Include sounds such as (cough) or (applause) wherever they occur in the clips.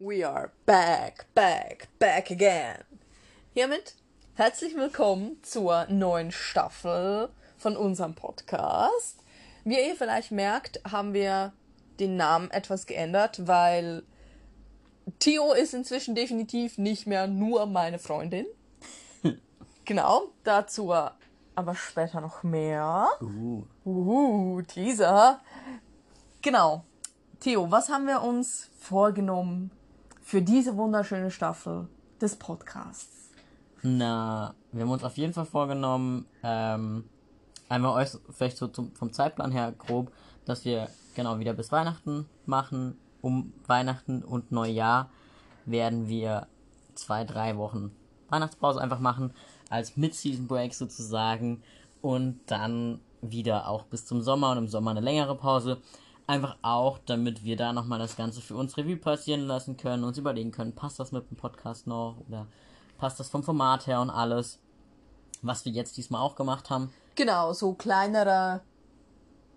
We are back, back, back again. Hiermit herzlich willkommen zur neuen Staffel von unserem Podcast. Wie ihr vielleicht merkt, haben wir den Namen etwas geändert, weil Theo ist inzwischen definitiv nicht mehr nur meine Freundin. (laughs) genau, dazu aber später noch mehr. Uh. Uhu, Teaser. Genau. Theo, was haben wir uns vorgenommen für diese wunderschöne Staffel des Podcasts? Na, wir haben uns auf jeden Fall vorgenommen, ähm, einmal euch vielleicht so zum, vom Zeitplan her grob, dass wir genau wieder bis Weihnachten machen. Um Weihnachten und Neujahr werden wir zwei, drei Wochen Weihnachtspause einfach machen, als Mid-Season-Break sozusagen. Und dann wieder auch bis zum Sommer und im Sommer eine längere Pause. Einfach auch, damit wir da nochmal das Ganze für uns Revue passieren lassen können, uns überlegen können, passt das mit dem Podcast noch oder passt das vom Format her und alles. Was wir jetzt diesmal auch gemacht haben. Genau, so kleinere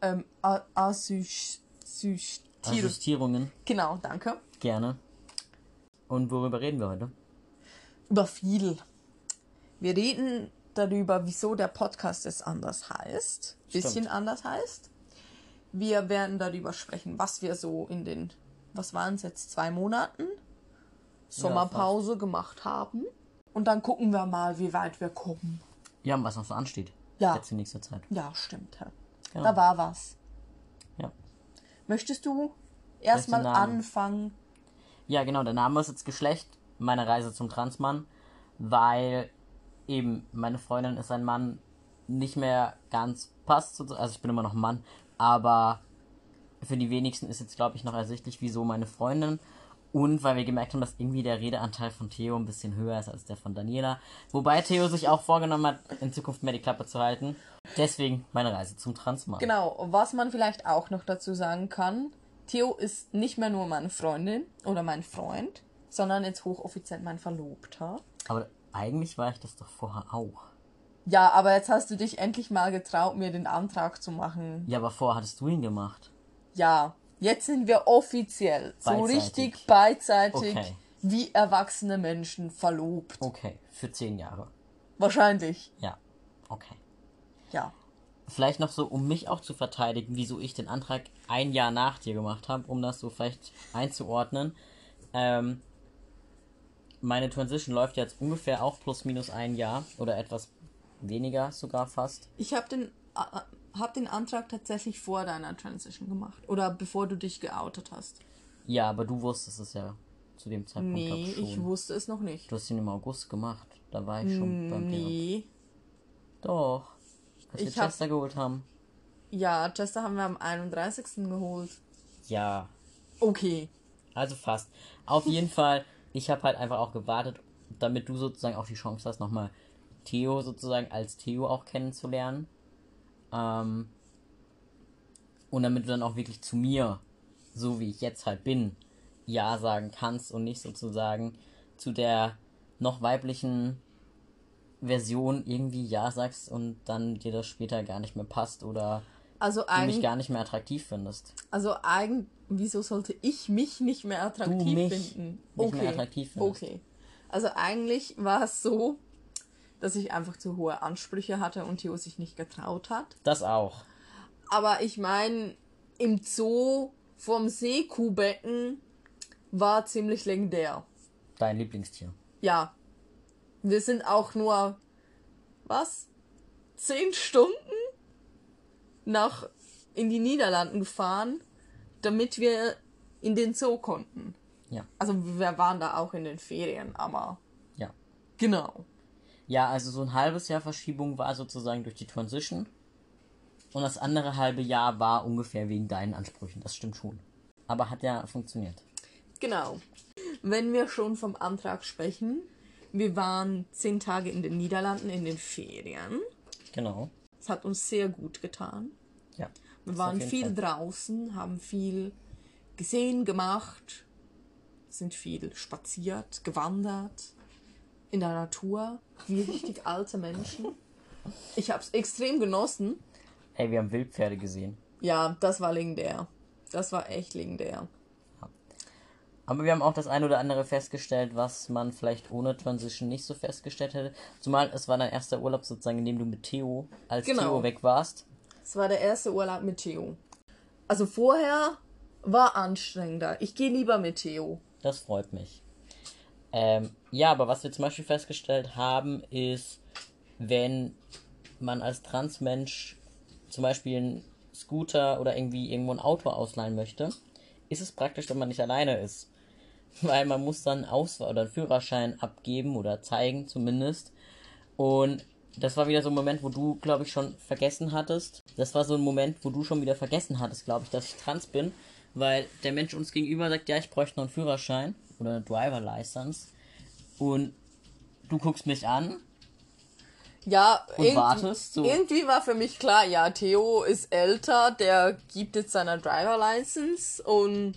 ähm, A- Assüch- Süch- Tiere- Justierungen. Genau, danke. Gerne. Und worüber reden wir heute? Über viel. Wir reden darüber, wieso der Podcast es anders heißt. Bisschen Stimmt. anders heißt. Wir werden darüber sprechen, was wir so in den, was waren es jetzt, zwei Monaten Sommerpause gemacht haben. Und dann gucken wir mal, wie weit wir kommen. Ja, und was noch so ansteht. Ja. Jetzt in nächster Zeit. Ja, stimmt. Ja. Genau. Da war was. Ja. Möchtest du erstmal anfangen? Ja, genau, der Name ist jetzt Geschlecht, meine Reise zum Transmann, weil eben meine Freundin ist ein Mann, nicht mehr ganz passt, so- also ich bin immer noch ein Mann, aber für die wenigsten ist jetzt, glaube ich, noch ersichtlich, wieso meine Freundin. Und weil wir gemerkt haben, dass irgendwie der Redeanteil von Theo ein bisschen höher ist als der von Daniela. Wobei Theo sich auch vorgenommen hat, in Zukunft mehr die Klappe zu halten. Deswegen meine Reise zum Transmann. Genau, was man vielleicht auch noch dazu sagen kann, Theo ist nicht mehr nur meine Freundin oder mein Freund, sondern jetzt hochoffiziell mein Verlobter. Aber eigentlich war ich das doch vorher auch. Ja, aber jetzt hast du dich endlich mal getraut, mir den Antrag zu machen. Ja, aber vorher hattest du ihn gemacht. Ja, jetzt sind wir offiziell so Beidseitig. richtig beidseitig Okay. wie erwachsene Menschen verlobt. Okay, für zehn Jahre. Wahrscheinlich, Ja, okay. ja. Vielleicht noch so, um mich auch zu verteidigen, wieso ich den Antrag ein Jahr nach dir gemacht habe, um das so vielleicht einzuordnen. Ähm, meine Transition läuft jetzt ungefähr auch plus minus ein Jahr oder etwas weniger sogar fast. Ich habe den, äh, hab den Antrag tatsächlich vor deiner Transition gemacht. Oder bevor du dich geoutet hast. Ja, aber du wusstest es ja zu dem Zeitpunkt Nee, ich ich wusste es noch nicht. Du hast ihn im August gemacht. Da war ich schon beim Thema. Nee. Doch. Als wir Ich hab- Chester geholt haben. Ja, Chester haben wir am 31. geholt. Ja, Okay. Also fast. Auf jeden (laughs) Fall, ich habe halt einfach auch gewartet, damit du sozusagen auch die Chance hast, nochmal Theo sozusagen als Theo auch kennenzulernen. Ähm, und damit du dann auch wirklich zu mir, so wie ich jetzt halt bin, Ja sagen kannst und nicht sozusagen zu der noch weiblichen Version irgendwie Ja sagst und dann dir das später gar nicht mehr passt oder Also du mich gar nicht mehr attraktiv findest. also eigentlich, wieso sollte ich mich nicht mehr attraktiv mich finden? nicht mehr attraktiv findest. Okay. Also eigentlich war es so, dass ich einfach zu hohe Ansprüche hatte und Theo sich nicht getraut hat. Das auch. Aber ich meine, im Zoo vorm Seekuhbecken war ziemlich legendär. Dein Lieblingstier. Ja. Wir sind auch nur, was? Zehn Stunden nach in die Niederlanden gefahren, damit wir in den Zoo konnten. Ja. Also wir waren da auch in den Ferien, aber Ja. genau. Ja, also so ein halbes Jahr Verschiebung war sozusagen durch die Transition. Und das andere halbe Jahr war ungefähr wegen deinen Ansprüchen. Das stimmt schon. Aber hat ja funktioniert. Genau. Wenn wir schon vom Antrag sprechen, wir waren zehn Tage in den Niederlanden in den Ferien. Genau. Es hat uns sehr gut getan. Ja. Wir waren viel Fall. draußen, haben viel gesehen, gemacht, sind viel spaziert, gewandert, in der Natur, wie richtig alte Menschen. Ich habe es extrem genossen. Hey, wir haben Wildpferde gesehen. Ja, das war legendär. Das war echt legendär. Aber wir haben auch das eine oder andere festgestellt, was man vielleicht ohne Transition nicht so festgestellt hätte. Zumal es war dein erster Urlaub sozusagen, in dem du mit Theo, als Genau. Theo weg warst. Es war der erste Urlaub mit Theo. Also vorher war anstrengender. Ich gehe lieber mit Theo. Das freut mich. Ähm, ja, aber was wir zum Beispiel festgestellt haben, ist, wenn man als Transmensch zum Beispiel einen Scooter oder irgendwie irgendwo ein Auto ausleihen möchte, ist es praktisch, wenn man nicht alleine ist. (laughs) Weil man muss dann Ausweis oder einen Führerschein abgeben oder zeigen zumindest. Und das war wieder so ein Moment, wo du, glaube ich, schon vergessen hattest. Das war so ein Moment, wo du schon wieder vergessen hattest, glaube ich, dass ich trans bin. Weil der Mensch uns gegenüber sagt, ja, ich bräuchte noch einen Führerschein oder eine Driver License. Und du guckst mich an. Ja, Und irgendwie, wartest, so. irgendwie war für mich klar, ja, Theo ist älter, der gibt jetzt seine Driver License und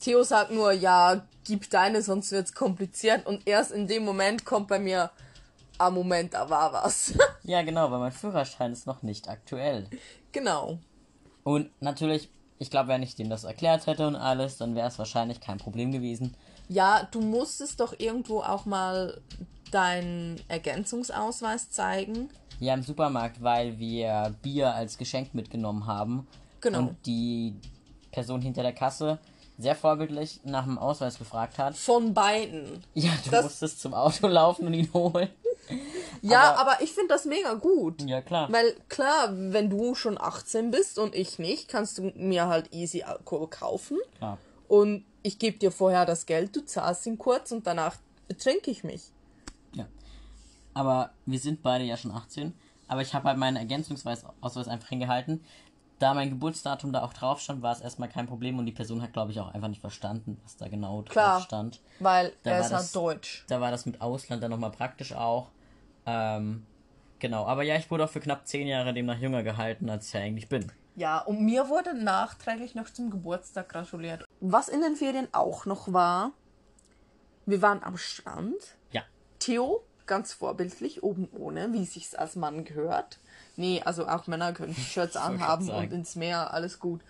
Theo sagt nur, ja, gib deine, sonst wird's kompliziert und erst in dem Moment kommt bei mir, ah Moment, da war was. (laughs) Ja, genau, weil mein Führerschein ist noch nicht aktuell. genau. Und natürlich, ich glaube, wenn ich denen das erklärt hätte und alles, dann wäre es wahrscheinlich kein Problem gewesen. Ja, du musstest doch irgendwo auch mal deinen Ergänzungsausweis zeigen. Ja, im Supermarkt, weil wir Bier als Geschenk mitgenommen haben. Genau. Und die Person hinter der Kasse sehr vorbildlich nach dem Ausweis gefragt hat. Von beiden. Ja, du Das- musstest zum Auto (laughs) laufen und ihn holen. Ja, Aber- aber, ich finde das mega gut. Ja, klar. Weil klar, wenn du schon 18 bist und ich nicht, kannst du mir halt easy Alkohol kaufen. klar. Und ich gebe dir vorher das Geld, du zahlst ihn kurz und danach betrinke ich mich. Ja. Aber wir sind beide ja schon 18. Aber ich habe halt meinen Ergänzungsausweis einfach hingehalten. Da mein Geburtsdatum da auch drauf stand, war es erstmal kein Problem und die Person hat, glaube ich, auch einfach nicht verstanden, was da genau drauf Klar. stand. Weil Da er war ist das- halt deutsch. Da war das mit Ausland dann nochmal praktisch auch. Ähm, genau. Aber ja, ich wurde auch für knapp 10 Jahre demnach jünger gehalten, als ich ja eigentlich bin. Ja, und mir wurde nachträglich noch zum Geburtstag gratuliert. Was in den Ferien auch noch war, wir waren am Strand. Ja. Theo, ganz vorbildlich, oben ohne, wie sich's als Mann gehört. Nee, also auch Männer können (laughs) Wollte anhaben und ins Meer, alles gut.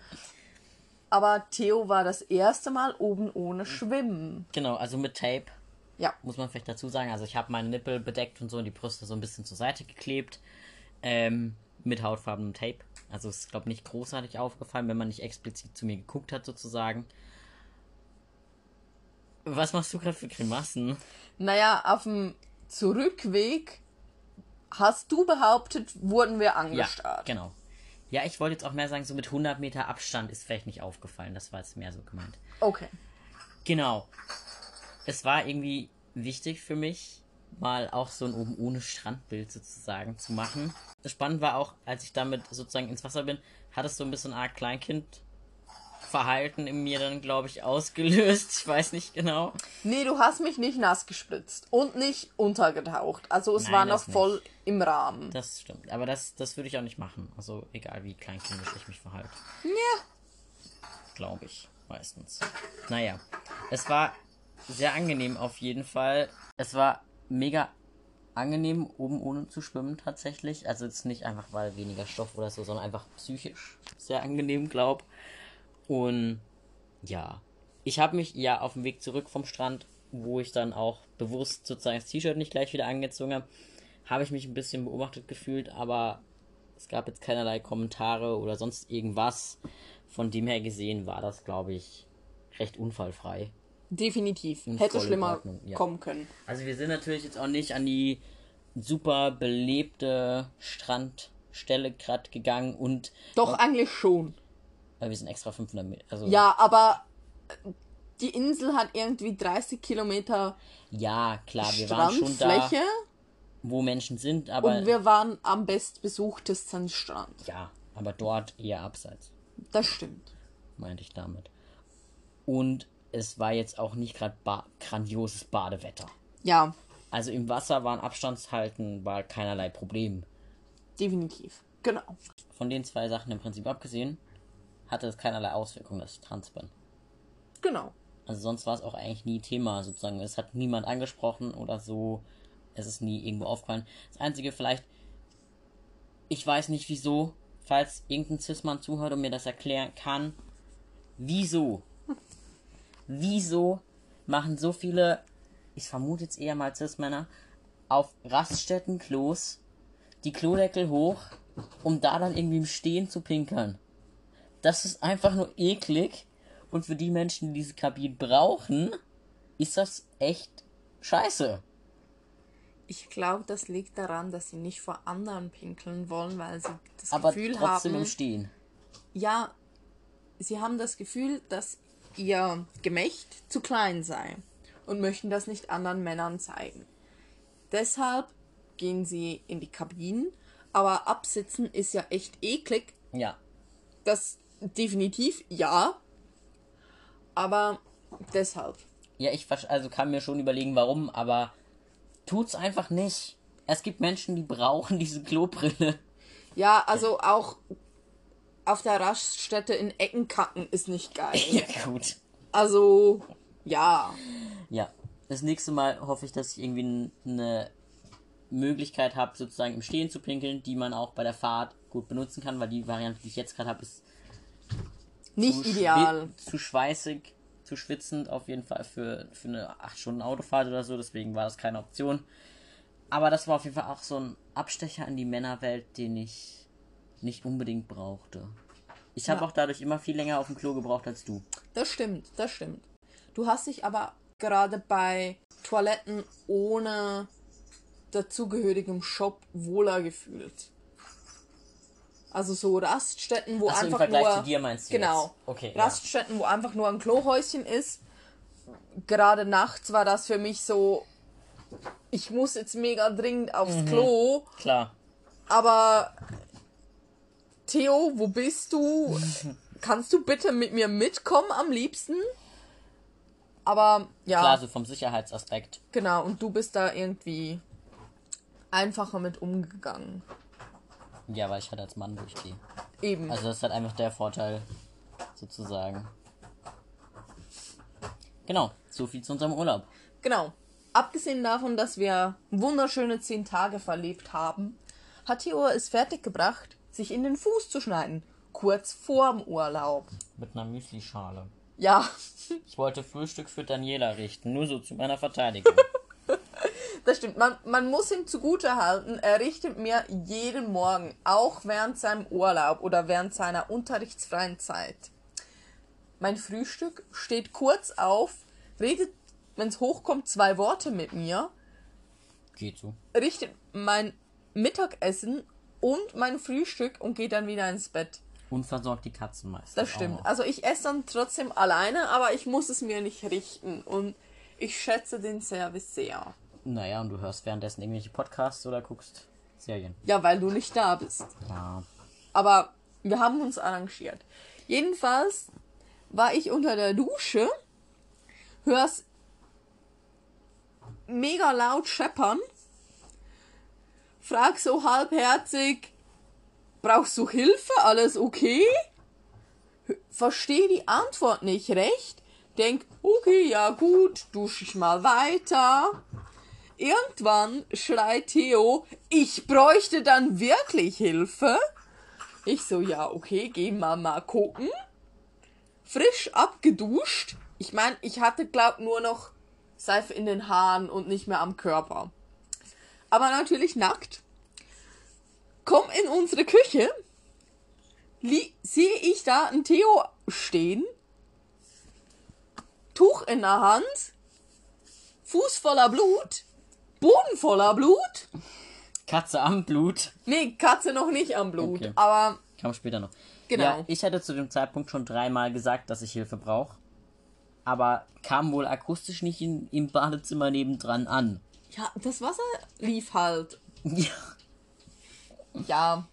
Aber Theo war das erste Mal oben ohne Schwimmen. Genau, also mit Tape Ja, muss man vielleicht dazu sagen. Also ich habe meine Nippel bedeckt und so und die Brüste so ein bisschen zur Seite geklebt. Ähm, mit hautfarbenem Tape. Also es ist, glaube nicht großartig aufgefallen, wenn man nicht explizit zu mir geguckt hat, sozusagen. Was machst du gerade für Grimassen? naja, auf dem Zurückweg hast du behauptet, wurden wir Ja, angestarrt. genau. Ja, ich wollte jetzt auch mehr sagen, so mit 100 Meter Abstand ist vielleicht nicht aufgefallen. Das war jetzt mehr so gemeint. Okay. Genau. Es war irgendwie wichtig für mich, mal auch so ein oben ohne Strandbild sozusagen zu machen. Spannend war auch, als ich damit sozusagen ins Wasser bin, hat es so ein bisschen Art Kleinkind-Verhalten in mir dann, glaube ich, ausgelöst. Ich weiß nicht genau. Nee, du hast mich nicht nass gespritzt und nicht untergetaucht. Also es Nein, war noch voll im Rahmen. Das stimmt. Aber das, das würde ich auch nicht machen. Also egal wie kleinkindisch ich mich verhalte. Ja. Glaube ich. Meistens. Naja. Es war sehr angenehm auf jeden Fall. Es war mega angenehm, oben ohne zu schwimmen tatsächlich. Also jetzt nicht einfach, weil weniger Stoff oder so, sondern einfach psychisch sehr angenehm, glaub. Und ja. Ich habe mich ja auf dem Weg zurück vom Strand, wo ich dann auch bewusst sozusagen das T-Shirt nicht gleich wieder angezogen habe, habe ich mich ein bisschen beobachtet gefühlt, aber es gab jetzt keinerlei Kommentare oder sonst irgendwas. Von dem her gesehen war das, glaube ich, recht unfallfrei. Definitiv. In Hätte schlimmer ja. kommen können. Also wir sind natürlich jetzt auch nicht an die super belebte Strandstelle gerade gegangen und Doch, eigentlich schon. weil wir sind extra 500 Meter. Also Ja, aber äh, die Insel hat irgendwie 30 Kilometer ja, klar, wir waren schon da, Strandfläche wo Menschen sind, aber und wir waren am bestbesuchtesten Strand. ja, aber dort eher abseits. Das stimmt. meinte ich damit. Und es war jetzt auch nicht gerade ba grandioses Badewetter. Ja, Also im Wasser waren Abstandshalten war keinerlei Problem. definitiv. Genau. Von den zwei Sachen im Prinzip abgesehen, hatte es keinerlei Auswirkungen, dass ich trans bin. Genau. Also sonst war es auch eigentlich nie Thema, sozusagen. Es hat niemand angesprochen oder so. Es ist nie irgendwo aufgefallen. Das Einzige vielleicht, ich weiß nicht wieso, falls irgendein Cis-Mann zuhört und mir das erklären kann, wieso (laughs) wieso machen so viele, ich vermute jetzt eher mal Cis-Männer, auf Raststätten Klos die Klodeckel hoch, um da dann irgendwie im Stehen zu pinkeln. Das ist einfach nur eklig. Und für die Menschen, die diese Kabinen brauchen, ist das echt scheiße. Ich glaube, das liegt daran, dass sie nicht vor anderen pinkeln wollen, weil sie das Aber Gefühl trotzdem haben. im Stehen. Ja, sie haben das Gefühl, dass ihr Gemächt zu klein sei und möchten das nicht anderen Männern zeigen. Deshalb gehen sie in die Kabinen, aber absitzen ist ja echt eklig. Ja. Das definitiv ja. Aber deshalb. Ja, ich also kann mir schon überlegen, warum, aber tut's einfach nicht. Es gibt Menschen, die brauchen (laughs) diese Klobrille. Ja, also auch auf der Raststätte in Ecken kacken ist nicht geil. (laughs) Ja, gut. Also, ja. Ja. Das nächste Mal hoffe ich, dass ich irgendwie eine Möglichkeit habe, sozusagen im Stehen zu pinkeln, die man auch bei der Fahrt gut benutzen kann, weil die Variante, die ich jetzt gerade habe, ist Nicht zu ideal. Zu schweißig, zu schwitzend, auf jeden Fall für, für eine 8 Stunden Autofahrt oder so, deswegen war das keine Option. Aber das war auf jeden Fall auch so ein Abstecher in die Männerwelt, den ich nicht unbedingt brauchte. Ich habe Ja. auch dadurch immer viel länger auf dem Klo gebraucht als du. Das stimmt, das stimmt. Du hast dich aber gerade bei Toiletten ohne dazugehörigem Shop wohler gefühlt. Also so Raststätten, wo so, im einfach Vergleich nur zu dir meinst du genau jetzt? Okay, ja. Raststätten, wo einfach nur ein Klohäuschen ist. Gerade nachts war das für mich so, ich muss jetzt mega dringend aufs Mhm. Klo, Klar. aber Theo, wo bist du? Kannst du bitte mit mir mitkommen am liebsten? Aber ja, Klar, so vom Sicherheitsaspekt. genau. Und du bist da irgendwie einfacher mit umgegangen. Ja, weil ich halt als Mann durchgehe. Eben. Also das ist halt einfach der Vorteil, sozusagen. Genau, so viel zu unserem Urlaub. Genau. Abgesehen davon, dass wir wunderschöne zehn Tage verlebt haben, hat Theo es fertiggebracht, sich in den Fuß zu schneiden. Kurz vorm Urlaub. Mit einer Müslischale. Ja, (laughs) Ich wollte Frühstück für Daniela richten, nur so zu meiner Verteidigung. (laughs) Das stimmt. Man, man muss ihm zugute halten, er richtet mir jeden Morgen, auch während seinem Urlaub oder während seiner unterrichtsfreien Zeit. Mein Frühstück steht kurz auf, redet, wenn es hochkommt, zwei Worte mit mir, Geht so. richtet mein Mittagessen und mein Frühstück und geht dann wieder ins Bett. Und versorgt die Katzen meistens. Das stimmt. Also ich esse dann trotzdem alleine, aber ich muss es mir nicht richten und ich schätze den Service sehr. Naja, und du hörst währenddessen irgendwelche Podcasts oder guckst Serien. Ja, weil du nicht da bist. Ja. Aber wir haben uns arrangiert. Jedenfalls war ich unter der Dusche, hör's mega laut scheppern, frag so halbherzig, brauchst du Hilfe? Alles okay? Verstehe die Antwort nicht recht, denk, okay, ja gut, dusche ich mal weiter. Irgendwann schreit Theo, ich bräuchte dann wirklich Hilfe. Ich so, ja, okay, gehen wir mal gucken. Frisch abgeduscht. Ich meine, ich hatte, glaub, nur noch Seife in den Haaren und nicht mehr am Körper. Aber natürlich nackt. Komm in unsere Küche. Sehe ich da einen Theo stehen. Tuch in der Hand. Fuß voller Blut. Boden voller Blut. Katze am Blut. Nee, Katze noch nicht am Blut. Okay. Aber Kam später noch. Genau. Ja, ich hatte zu dem Zeitpunkt schon dreimal gesagt, dass ich Hilfe brauche. Aber kam wohl akustisch nicht in, im Badezimmer nebendran an. Ja, das Wasser lief halt. Ja. Ja.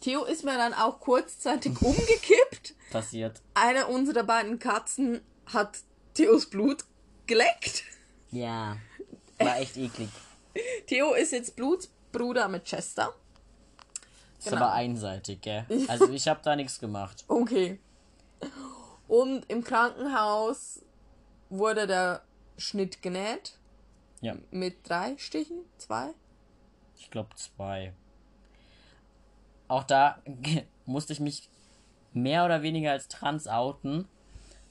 Theo ist mir dann auch kurzzeitig (laughs) umgekippt. Passiert. Eine unserer beiden Katzen hat Theos Blut geleckt. Ja. War echt eklig. Theo ist jetzt Blutsbruder mit Chester. Ist Genau. aber einseitig, gell? (laughs) Also ich habe da nichts gemacht. Okay. Und im Krankenhaus wurde der Schnitt genäht. Ja, Mit drei Stichen? Zwei? ich glaube zwei. Auch da (laughs) musste ich mich mehr oder weniger als trans outen,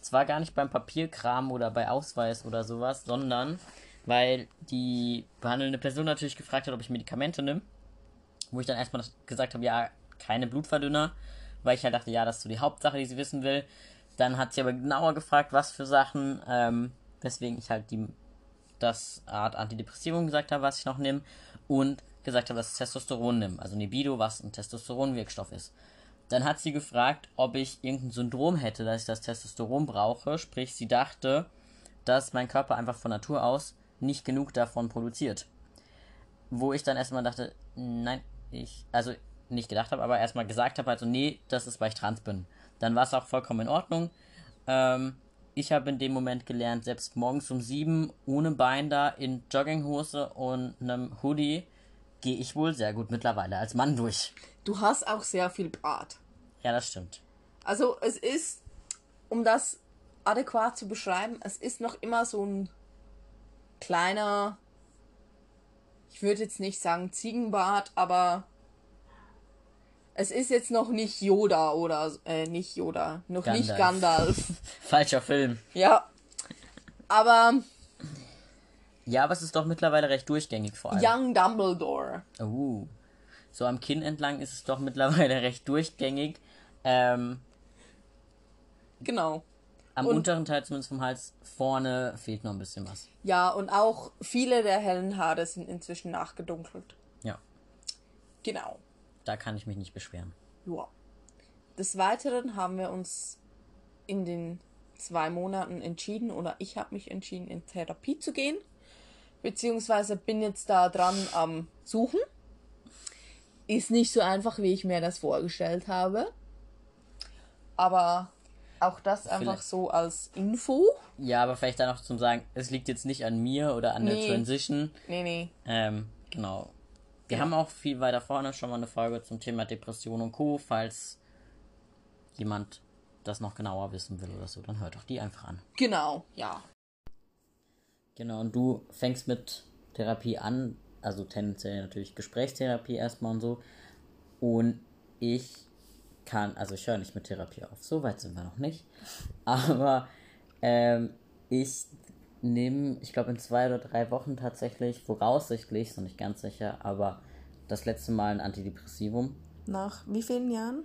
zwar gar nicht beim Papierkram oder bei Ausweis oder sowas, sondern weil die behandelnde Person natürlich gefragt hat, ob ich Medikamente nehme. Wo ich dann erstmal gesagt habe, ja, keine Blutverdünner, weil ich halt dachte, ja, das ist so die Hauptsache, die sie wissen will. Dann hat sie aber genauer gefragt, was für Sachen, ähm, weswegen ich halt die, das Art Antidepressivum gesagt habe, was ich noch nehme. Und gesagt habe, dass ich Testosteron nehme. Also Nebido, was ein Testosteronwirkstoff ist. Dann hat sie gefragt, ob ich irgendein Syndrom hätte, dass ich das Testosteron brauche. Sprich, sie dachte, dass mein Körper einfach von Natur aus nicht genug davon produziert. Wo ich dann erstmal dachte, nein, ich, also nicht gedacht habe, aber erstmal gesagt habe, also nee, das ist, weil ich trans bin. Dann war es auch vollkommen in Ordnung. Ähm, ich habe in dem Moment gelernt, selbst morgens um sieben ohne Bein da in Jogginghose und einem Hoodie gehe ich wohl sehr gut mittlerweile als Mann durch. Du hast auch sehr viel Bart. Ja, das stimmt. Also es ist, um das adäquat zu beschreiben, es ist noch immer so ein kleiner, ich würde jetzt nicht sagen Ziegenbart, aber es ist jetzt noch nicht Yoda oder äh, nicht Yoda, noch Gandalf. nicht Gandalf. (laughs) Falscher Film. Ja. Aber ja, aber es ist doch mittlerweile recht durchgängig vor allem. Young Dumbledore. Oh. So am Kinn entlang ist es doch mittlerweile (laughs) recht durchgängig. Ähm, genau. Am und, unteren Teil zumindest vom Hals vorne fehlt noch ein bisschen was. Ja, und auch viele der hellen Haare sind inzwischen nachgedunkelt. Ja. Genau. Da kann ich mich nicht beschweren. Ja. Des Weiteren haben wir uns in den zwei Monaten entschieden, oder ich habe mich entschieden, in Therapie zu gehen beziehungsweise bin jetzt da dran am Suchen. Ist nicht so einfach, wie ich mir das vorgestellt habe. Aber auch das einfach vielleicht. so als Info. Ja, aber vielleicht dann noch zum Sagen, es liegt jetzt nicht an mir oder an nee. der Transition. Nee, nee. Ähm, genau. Wir ja. haben auch viel weiter vorne schon mal eine Folge zum Thema Depression und Co. Falls jemand das noch genauer wissen will oder so, dann hört doch die einfach an. Genau, ja. Genau, und du fängst mit Therapie an, also tendenziell natürlich Gesprächstherapie erstmal und so. Und ich kann, also ich höre nicht mit Therapie auf, so weit sind wir noch nicht. Aber ähm, ich nehme, ich glaube in zwei oder drei Wochen tatsächlich, voraussichtlich, ist noch nicht ganz sicher, aber das letzte Mal ein Antidepressivum. Nach wie vielen Jahren?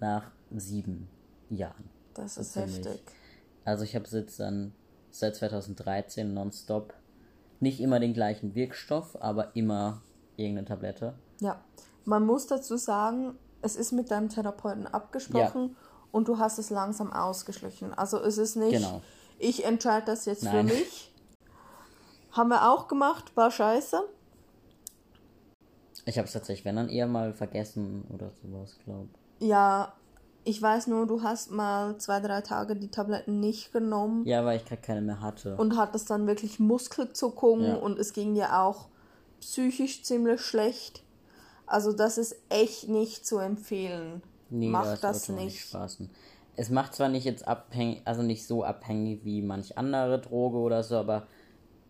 Nach sieben Jahren. Das ist heftig. Also ich habe es jetzt dann seit 2013 nonstop. Nicht immer den gleichen Wirkstoff, aber immer irgendeine Tablette. Ja, man muss dazu sagen, es ist mit deinem Therapeuten abgesprochen ja. und du hast es langsam ausgeschlichen. Also es ist nicht, genau. Ich entscheide das jetzt Nein. für mich. Haben wir auch gemacht, war scheiße. Ich habe es tatsächlich, wenn dann eher mal vergessen oder sowas, glaube Ja, ich weiß nur, du hast mal zwei, drei Tage die Tabletten nicht genommen. Ja, weil ich gerade keine mehr hatte. Und hattest dann wirklich Muskelzuckungen ja. und es ging dir auch psychisch ziemlich schlecht. Also das ist echt nicht zu empfehlen. Nee, Mach das, das nicht. nicht spaßen. Es macht zwar nicht jetzt abhängig, also nicht so abhängig wie manch andere Droge oder so, aber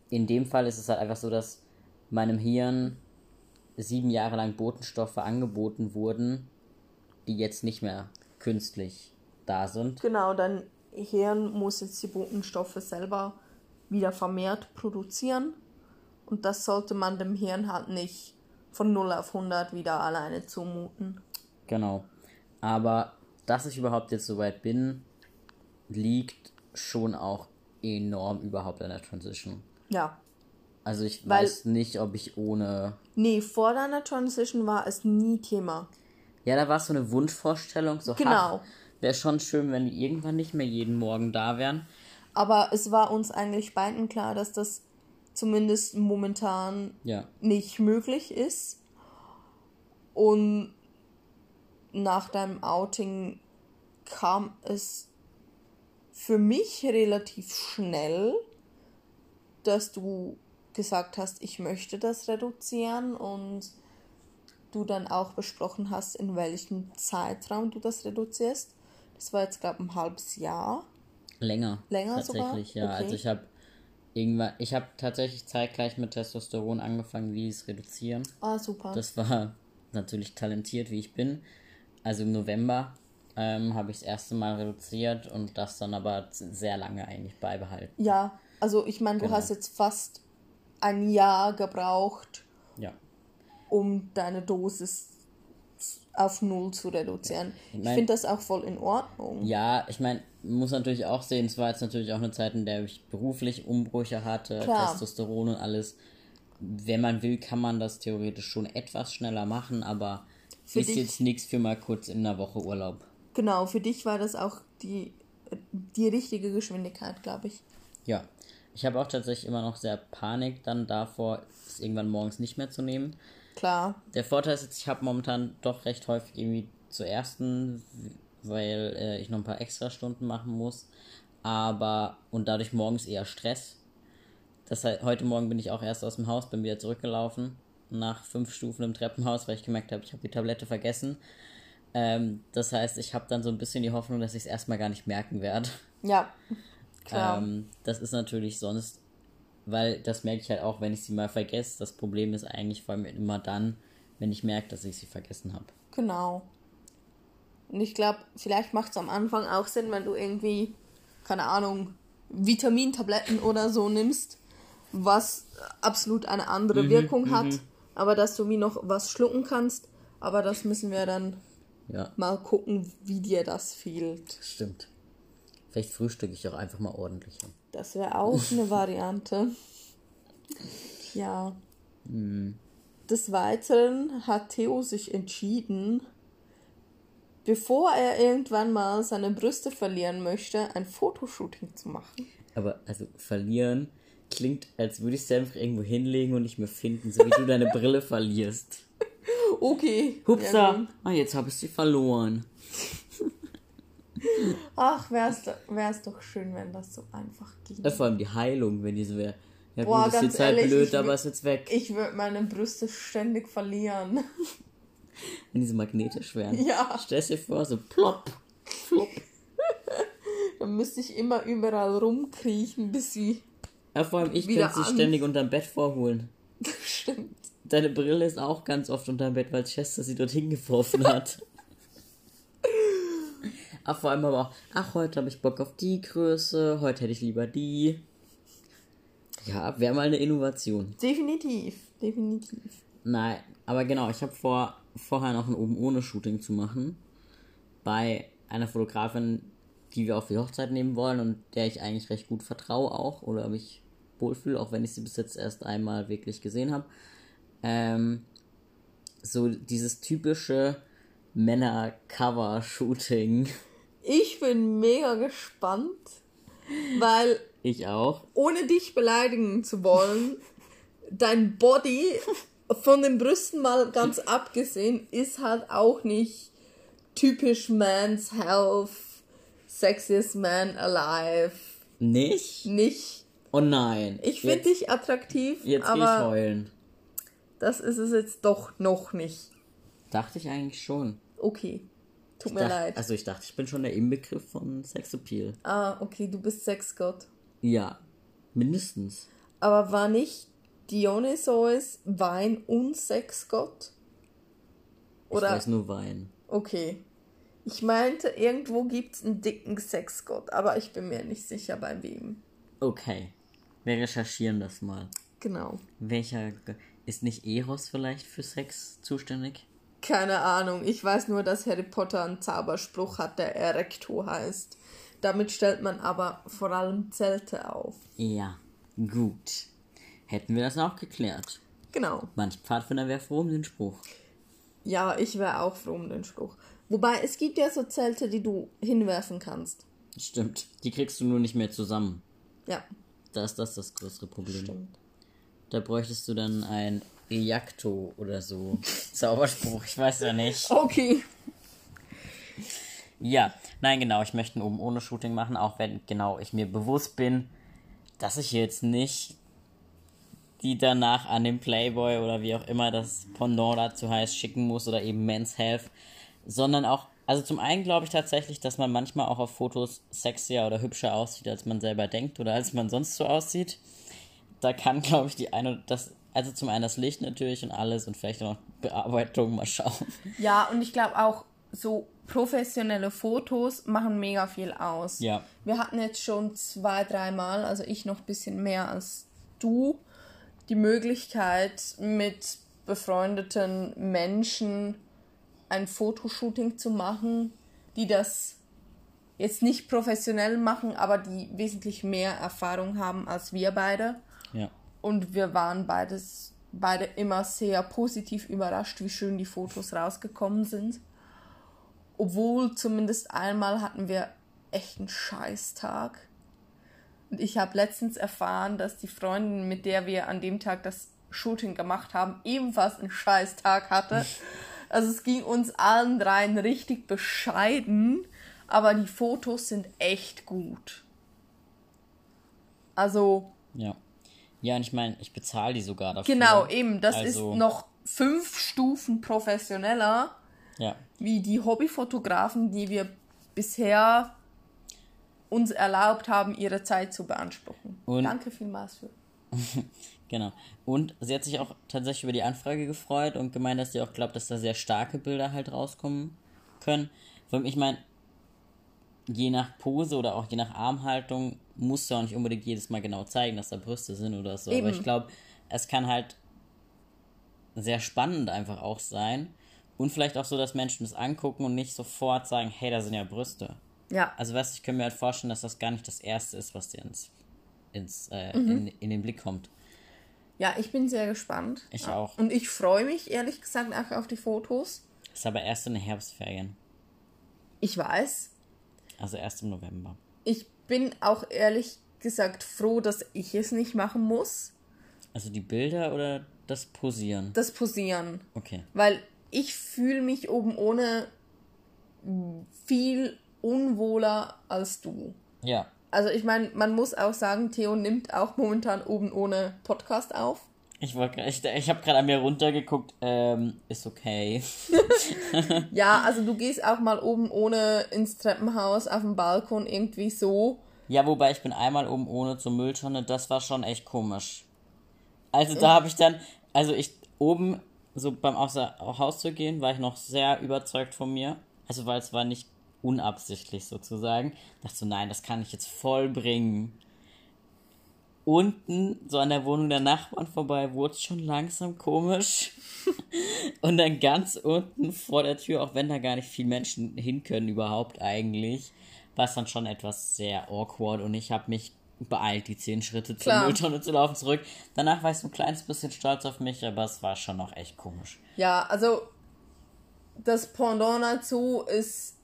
in dem Fall ist es halt einfach so, dass meinem Hirn sieben Jahre lang Botenstoffe angeboten wurden, die jetzt nicht mehr künstlich da sind. Genau, dein Hirn muss jetzt die Botenstoffe selber wieder vermehrt produzieren. Und das sollte man dem Hirn halt nicht von 0 auf 100 wieder alleine zumuten. Genau. Aber dass ich überhaupt jetzt so weit bin, liegt schon auch enorm überhaupt an der Transition. Ja. Also ich Weil, weiß nicht, ob ich ohne. Nee, vor deiner Transition war es nie Thema. Ja, da war es so eine Wunschvorstellung. So, genau. Wäre schon schön, wenn die irgendwann nicht mehr jeden Morgen da wären. Aber es war uns eigentlich beiden klar, dass das zumindest momentan ja. nicht möglich ist. Und nach deinem Outing kam es für mich relativ schnell, dass du gesagt hast, ich möchte das reduzieren und du dann auch besprochen hast, in welchem Zeitraum du das reduzierst. Das war jetzt, glaube ich, ein halbes Jahr. Länger. Länger tatsächlich, sogar? ja. Okay. Also ich habe irgendwann, ich habe tatsächlich zeitgleich mit Testosteron angefangen, wie es reduzieren. Ah, super. Das war natürlich talentiert, wie ich bin. Also im November ähm, habe ich das erste Mal reduziert und das dann aber sehr lange eigentlich beibehalten. Ja, also ich meine, du Genau. hast jetzt fast ein Jahr gebraucht, Ja. um deine Dosis auf null zu reduzieren. Ich Ich mein- finde das auch voll in Ordnung. Ja, ich meine, muss natürlich auch sehen, es war jetzt natürlich auch eine Zeit, in der ich beruflich Umbrüche hatte, Klar. Testosteron und alles. Wenn man will, kann man das theoretisch schon etwas schneller machen, aber Für ist dich- jetzt nichts für mal kurz in einer Woche Urlaub. Genau, für dich war das auch die, die richtige Geschwindigkeit, glaube ich. Ja, ich habe auch tatsächlich immer noch sehr Panik dann davor, es irgendwann morgens nicht mehr zu nehmen. Klar. Der Vorteil ist jetzt, ich habe momentan doch recht häufig irgendwie zu ersten, weil äh, ich noch ein paar extra Stunden machen muss. Aber, und dadurch morgens eher Stress. Das heißt, heute Morgen bin ich auch erst aus dem Haus, bin wieder zurückgelaufen. Nach fünf Stufen im Treppenhaus, weil ich gemerkt habe, ich habe die Tablette vergessen. Ähm, das heißt, ich habe dann so ein bisschen die Hoffnung, dass ich es erstmal gar nicht merken werde. Ja. Klar. Ähm, das ist natürlich sonst, weil das merke ich halt auch, wenn ich sie mal vergesse. Das Problem ist eigentlich vor allem immer dann, wenn ich merke, dass ich sie vergessen habe. Genau. Und ich glaube, vielleicht macht es am Anfang auch Sinn, wenn du irgendwie, keine Ahnung, Vitamintabletten oder so nimmst, was absolut eine andere Wirkung hat, aber dass du wie noch was schlucken kannst. Aber das müssen wir dann Ja, mal gucken, wie dir das fehlt. stimmt. Vielleicht frühstücke ich auch einfach mal ordentlicher. Das wäre auch (laughs) eine Variante. Ja. Des Weiteren hat Theo sich entschieden, bevor er irgendwann mal seine Brüste verlieren möchte, ein Fotoshooting zu machen. Aber also verlieren klingt, als würde ich sie einfach irgendwo hinlegen und nicht mehr finden, so wie du deine Brille verlierst. (laughs) Okay. Ja, Hupsa! gut. ah, jetzt habe ich sie verloren. Ach, wär's, do- wär's doch schön, wenn das so einfach ging. Vor allem die Heilung, wenn die so wäre. Ja Boah, gut, ist ganz jetzt halt ehrlich, blöd, ich aber ist jetzt weg. Ich würde meine Brüste ständig verlieren. (laughs) Wenn die so magnetisch wären. Ja. Stell dir vor, so plopp, plopp. (laughs) Dann müsste ich immer überall rumkriechen, bis sie. Ja, vor allem ich könnte sie ständig unterm Bett vorholen. (laughs) Stimmt. Deine Brille ist auch ganz oft unterm Bett, weil Chester sie dorthin geworfen hat. (laughs) Ach, vor allem aber auch, ach, heute habe ich Bock auf die Größe, heute hätte ich lieber die. Ja, wäre mal eine Innovation. Definitiv. Definitiv. Nein, aber genau, ich habe vor, vorher noch ein oben ohne Shooting zu machen. Bei einer Fotografin, die wir für die Hochzeit nehmen wollen und der ich eigentlich recht gut vertraue auch oder mich wohlfühle, auch wenn ich sie bis jetzt erst einmal wirklich gesehen habe. Ähm, so dieses typische Männer-Cover-Shooting. Ich bin mega gespannt, weil Ich auch. ohne dich beleidigen zu wollen, dein Body von den Brüsten mal ganz abgesehen ist halt auch nicht typisch Man's Health, sexiest man alive. Nicht? Nicht. Oh nein. Ich finde dich attraktiv, Jetzt geh ich aber heulen. das ist es jetzt doch noch nicht. Dachte ich eigentlich schon. Okay. Tut Ich mir dachte, leid. Also ich dachte, ich bin schon der Inbegriff von Sexappeal. Ah, okay, du bist Sexgott. Ja, mindestens. Aber war nicht Dionysos Wein- und Sexgott? Ich Oder? weiß nur Wein. Okay. Ich meinte, irgendwo gibt's einen dicken Sexgott, aber ich bin mir nicht sicher bei wem. Okay. Wir recherchieren das mal. Genau. Welcher ist nicht Eros vielleicht für Sex zuständig? Keine Ahnung. Ich weiß nur, dass Harry Potter einen Zauberspruch hat, der Erecto heißt. Damit stellt man aber vor allem Zelte auf. Ja, gut. Hätten wir das auch geklärt. Genau. Manch Pfadfinder wäre froh um den Spruch. Ja, ich wäre auch froh um den Spruch. Wobei, es gibt ja so Zelte, die du hinwerfen kannst. Stimmt. Die kriegst du nur nicht mehr zusammen. Ja, Da ist das das größere Problem. stimmt. Da bräuchtest du dann ein Ejakto oder so. (laughs) Zauberspruch, ich weiß ja nicht. Okay. Ja, nein, genau, ich möchte ein oben ohne Shooting machen, auch wenn genau ich mir bewusst bin, dass ich jetzt nicht die danach an den Playboy oder wie auch immer das Pendant dazu heißt, schicken muss oder eben Men's Health, sondern auch, also zum einen glaube ich tatsächlich, dass man manchmal auch auf Fotos sexier oder hübscher aussieht, als man selber denkt oder als man sonst so aussieht. Da kann, glaube ich, die eine, das, also zum einen das Licht natürlich und alles und vielleicht auch noch Bearbeitung mal schauen. Ja, und ich glaube auch, so professionelle Fotos machen mega viel aus. Ja. Wir hatten jetzt schon zwei, dreimal, also ich noch ein bisschen mehr als du, die Möglichkeit mit befreundeten Menschen ein Fotoshooting zu machen, die das jetzt nicht professionell machen, aber die wesentlich mehr Erfahrung haben als wir beide. Ja. Und wir waren beides, beide immer sehr positiv überrascht, wie schön die Fotos rausgekommen sind. Obwohl zumindest einmal hatten wir echt einen Scheißtag. Und ich habe letztens erfahren, dass die Freundin, mit der wir an dem Tag das Shooting gemacht haben, ebenfalls einen Scheißtag hatte. (laughs) Also es ging uns allen dreien richtig bescheiden, aber die Fotos sind echt gut. Also Ja. Ja, und ich meine, ich bezahle die sogar dafür. genau, eben, das Also- ist noch fünf Stufen professioneller Ja. wie die Hobbyfotografen, die wir bisher uns erlaubt haben, ihre Zeit zu beanspruchen. Und- Danke vielmals für. (laughs) Genau. Und sie hat sich auch tatsächlich über die Anfrage gefreut und gemeint, dass sie auch glaubt, dass da sehr starke Bilder halt rauskommen können. Ich meine, je nach Pose oder auch je nach Armhaltung musst du auch nicht unbedingt jedes Mal genau zeigen, dass da Brüste sind oder so. Eben. Aber ich glaube, es kann halt sehr spannend einfach auch sein. Und vielleicht auch so, dass Menschen es angucken und nicht sofort sagen, hey, da sind ja Brüste. Ja, Also weißt du, ich kann mir halt vorstellen, dass das gar nicht das Erste ist, was dir ins, ins, äh, Mhm. in, in den Blick kommt. Ja, ich bin sehr gespannt. Ich auch. Und ich freue mich ehrlich gesagt auch auf die Fotos. Ist aber erst in den Herbstferien. Ich weiß. Also erst im November. Ich bin auch ehrlich gesagt froh, dass ich es nicht machen muss. Also die Bilder oder das Posieren? Das Posieren. Okay. Weil ich fühle mich oben ohne viel unwohler als du. Ja. Also ich meine, man muss auch sagen, Theo nimmt auch momentan oben ohne Podcast auf. Ich wollte ich, ich habe gerade an mir runtergeguckt. Ähm, ist okay. (laughs) Ja, also du gehst auch mal oben ohne ins Treppenhaus auf dem Balkon irgendwie so. Ja, wobei ich bin einmal oben ohne zur Mülltonne. Das war schon echt komisch. Also da habe ich dann, also ich oben so beim Haus zu gehen, war ich noch sehr überzeugt von mir. Also weil es war nicht unabsichtlich sozusagen. Dachte so, nein, das kann ich jetzt voll bringen. Unten, so an der Wohnung der Nachbarn vorbei, wurde es schon langsam komisch. (laughs) Und dann ganz unten vor der Tür, auch wenn da gar nicht viele Menschen hin können überhaupt eigentlich, war es dann schon etwas sehr awkward und ich habe mich beeilt, die zehn Schritte zur Klar. Mülltonne zu laufen zurück. Danach war ich so ein kleines bisschen stolz auf mich, aber es war schon noch echt komisch. Ja, also das Pendant dazu ist,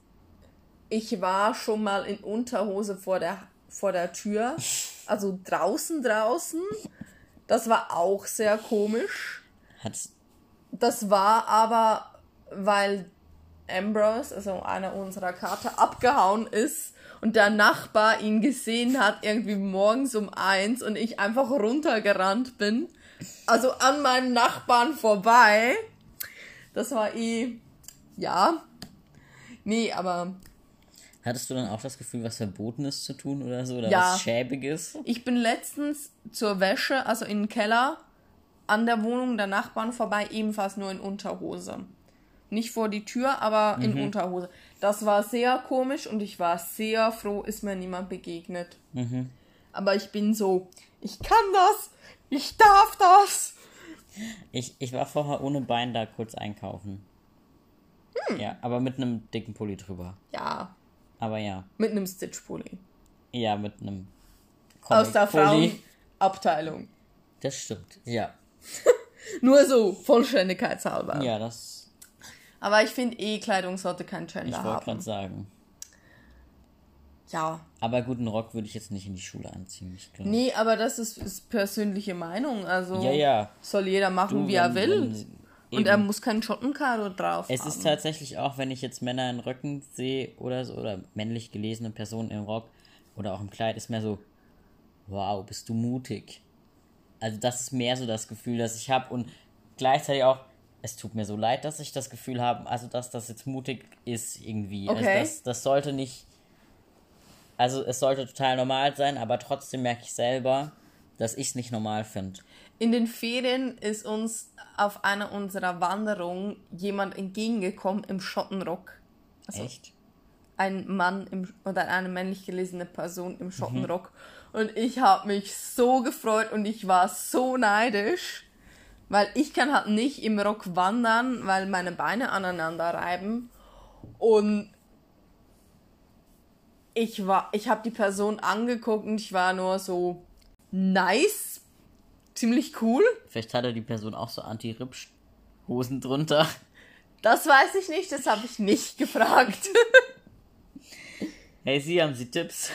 ich war schon mal in Unterhose vor der, vor der Tür. Also draußen, draußen. Das war auch sehr komisch. Hat's, Das war aber, weil Ambrose, also einer unserer Kater, abgehauen ist und der Nachbar ihn gesehen hat, irgendwie morgens um eins und ich einfach runtergerannt bin. Also an meinem Nachbarn vorbei. Das war eh, ja. Nee, aber hattest du dann auch das Gefühl, was Verbotenes zu tun oder so? Oder Ja. was Schäbiges? ich bin letztens zur Wäsche, also in den Keller, an der Wohnung der Nachbarn vorbei, ebenfalls nur in Unterhose. Nicht vor die Tür, aber in Unterhose. Das war sehr komisch und ich war sehr froh, ist mir niemand begegnet. Aber ich bin so, ich kann das, ich darf das. Ich, ich war vorher ohne Bein da kurz einkaufen. Hm. Ja, aber mit einem dicken Pulli drüber. Ja, Aber ja. mit einem Stitchpulli. Ja, mit einem Aus der. Frauenabteilung. Das stimmt. Ja. (laughs) Nur so, Vollständigkeitshalber. Ja, das Aber ich finde eh, Kleidung sollte kein ich Gender wollte gerade haben. sagen. Ja, Aber guten Rock würde ich jetzt nicht in die Schule anziehen. Ich glaube. Nee, aber das ist, ist persönliche Meinung. Also Ja, ja. soll jeder machen, Du, wie er wenn- will. wenn- Und er eben. muss kein Schottenkaro drauf Es haben. ist tatsächlich auch, wenn ich jetzt Männer in Röcken sehe oder so, oder männlich gelesene Personen im Rock oder auch im Kleid, ist mehr so, wow, bist du mutig. Also das ist mehr so das Gefühl, das ich habe und gleichzeitig auch, es tut mir so leid, dass ich das Gefühl habe, also dass das jetzt mutig ist irgendwie. Okay. Also das, das sollte nicht, also es sollte total normal sein, aber trotzdem merke ich selber, dass ich es nicht normal finde. In den Ferien ist uns auf einer unserer Wanderungen jemand entgegengekommen im Schottenrock. Also Echt? ein Mann im, oder eine männlich gelesene Person Mhm. im Schottenrock. Und ich habe mich so gefreut und ich war so neidisch, weil ich kann halt nicht im Rock wandern, weil meine Beine aneinander reiben. Und ich war, ich habe die Person angeguckt und ich war nur so nice, ziemlich cool. Vielleicht hatte die Person auch so Anti-Ripsch-Hosen drunter. Das weiß ich nicht, das habe ich nicht gefragt. (laughs) Hey, Sie, haben Sie Tipps?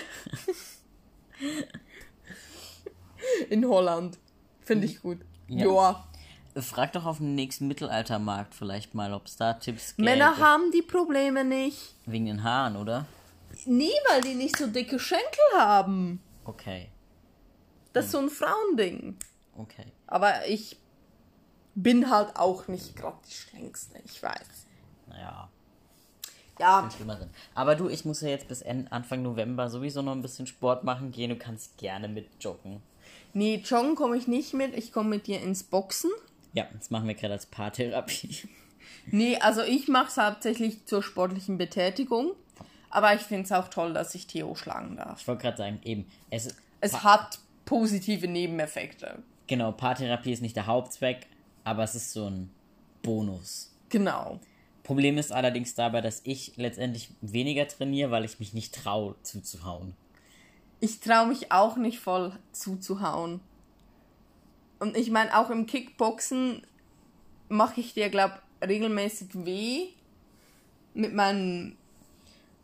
In Holland. Finde ich gut. Ja. Joa. Frag doch auf dem nächsten Mittelaltermarkt vielleicht mal, ob es da Tipps gibt. Männer haben die Probleme nicht. Wegen den Haaren, oder? Nie, weil die nicht so dicke Schenkel haben. Okay, Das ist so ein Frauending. Okay. Aber ich bin halt auch nicht gerade die Schlängste, ich weiß. Naja, Ja. Aber du, ich muss ja jetzt bis Anfang November sowieso noch ein bisschen Sport machen gehen. Du kannst gerne mit joggen. nee, joggen komme ich nicht mit. Ich komme mit dir ins Boxen. Ja, das machen wir gerade als Paartherapie. (laughs) Nee, also ich mache es hauptsächlich zur sportlichen Betätigung. Aber ich finde es auch toll, dass ich Theo schlagen darf. Ich wollte gerade sagen, eben, es Es hat positive Nebeneffekte. Genau, Paartherapie ist nicht der Hauptzweck, aber es ist so ein Bonus. Genau. Problem ist allerdings dabei, dass ich letztendlich weniger trainiere, weil ich mich nicht traue zuzuhauen. Ich traue mich auch nicht voll zuzuhauen. Und ich meine, auch im Kickboxen mache ich dir, glaub, regelmäßig weh. Mit meinem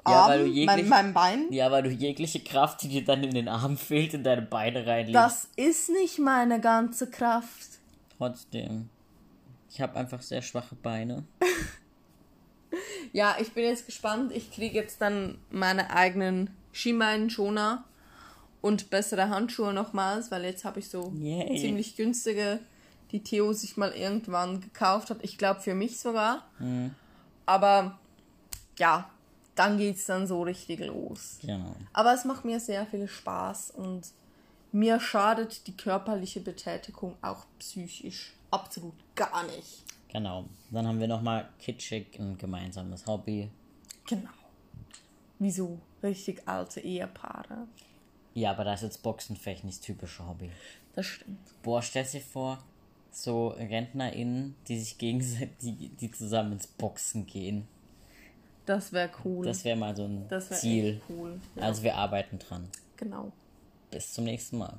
Ja, Arm, weil du mein, jeglich- meinem Bein. Ja, weil du jegliche Kraft, die dir dann in den Arm fehlt, in deine Beine reinlegst. Das ist nicht meine ganze Kraft. Trotzdem. Ich habe einfach sehr schwache Beine. (laughs) Ja, ich bin jetzt gespannt. Ich kriege jetzt dann meine eigenen Schienbeinschoner und bessere Handschuhe nochmals, weil jetzt habe ich so Yay. ziemlich günstige, die Theo sich mal irgendwann gekauft hat. Ich glaube für mich sogar. Aber ja, dann geht's dann so richtig los. Genau. Aber es macht mir sehr viel Spaß und mir schadet die körperliche Betätigung auch psychisch absolut gar nicht. Genau. Dann haben wir nochmal kitschig ein gemeinsames Hobby. Genau. Wieso? Richtig alte Ehepaare. Ja, aber da ist jetzt Boxen vielleicht nicht das typische Hobby. Das stimmt. Boah, stell dir vor, so RentnerInnen, die sich gegenseitig, die, die zusammen ins Boxen gehen. Das wäre cool. Das wäre mal so ein Ziel. cool. Ja, Also wir arbeiten dran. genau. Bis zum nächsten Mal.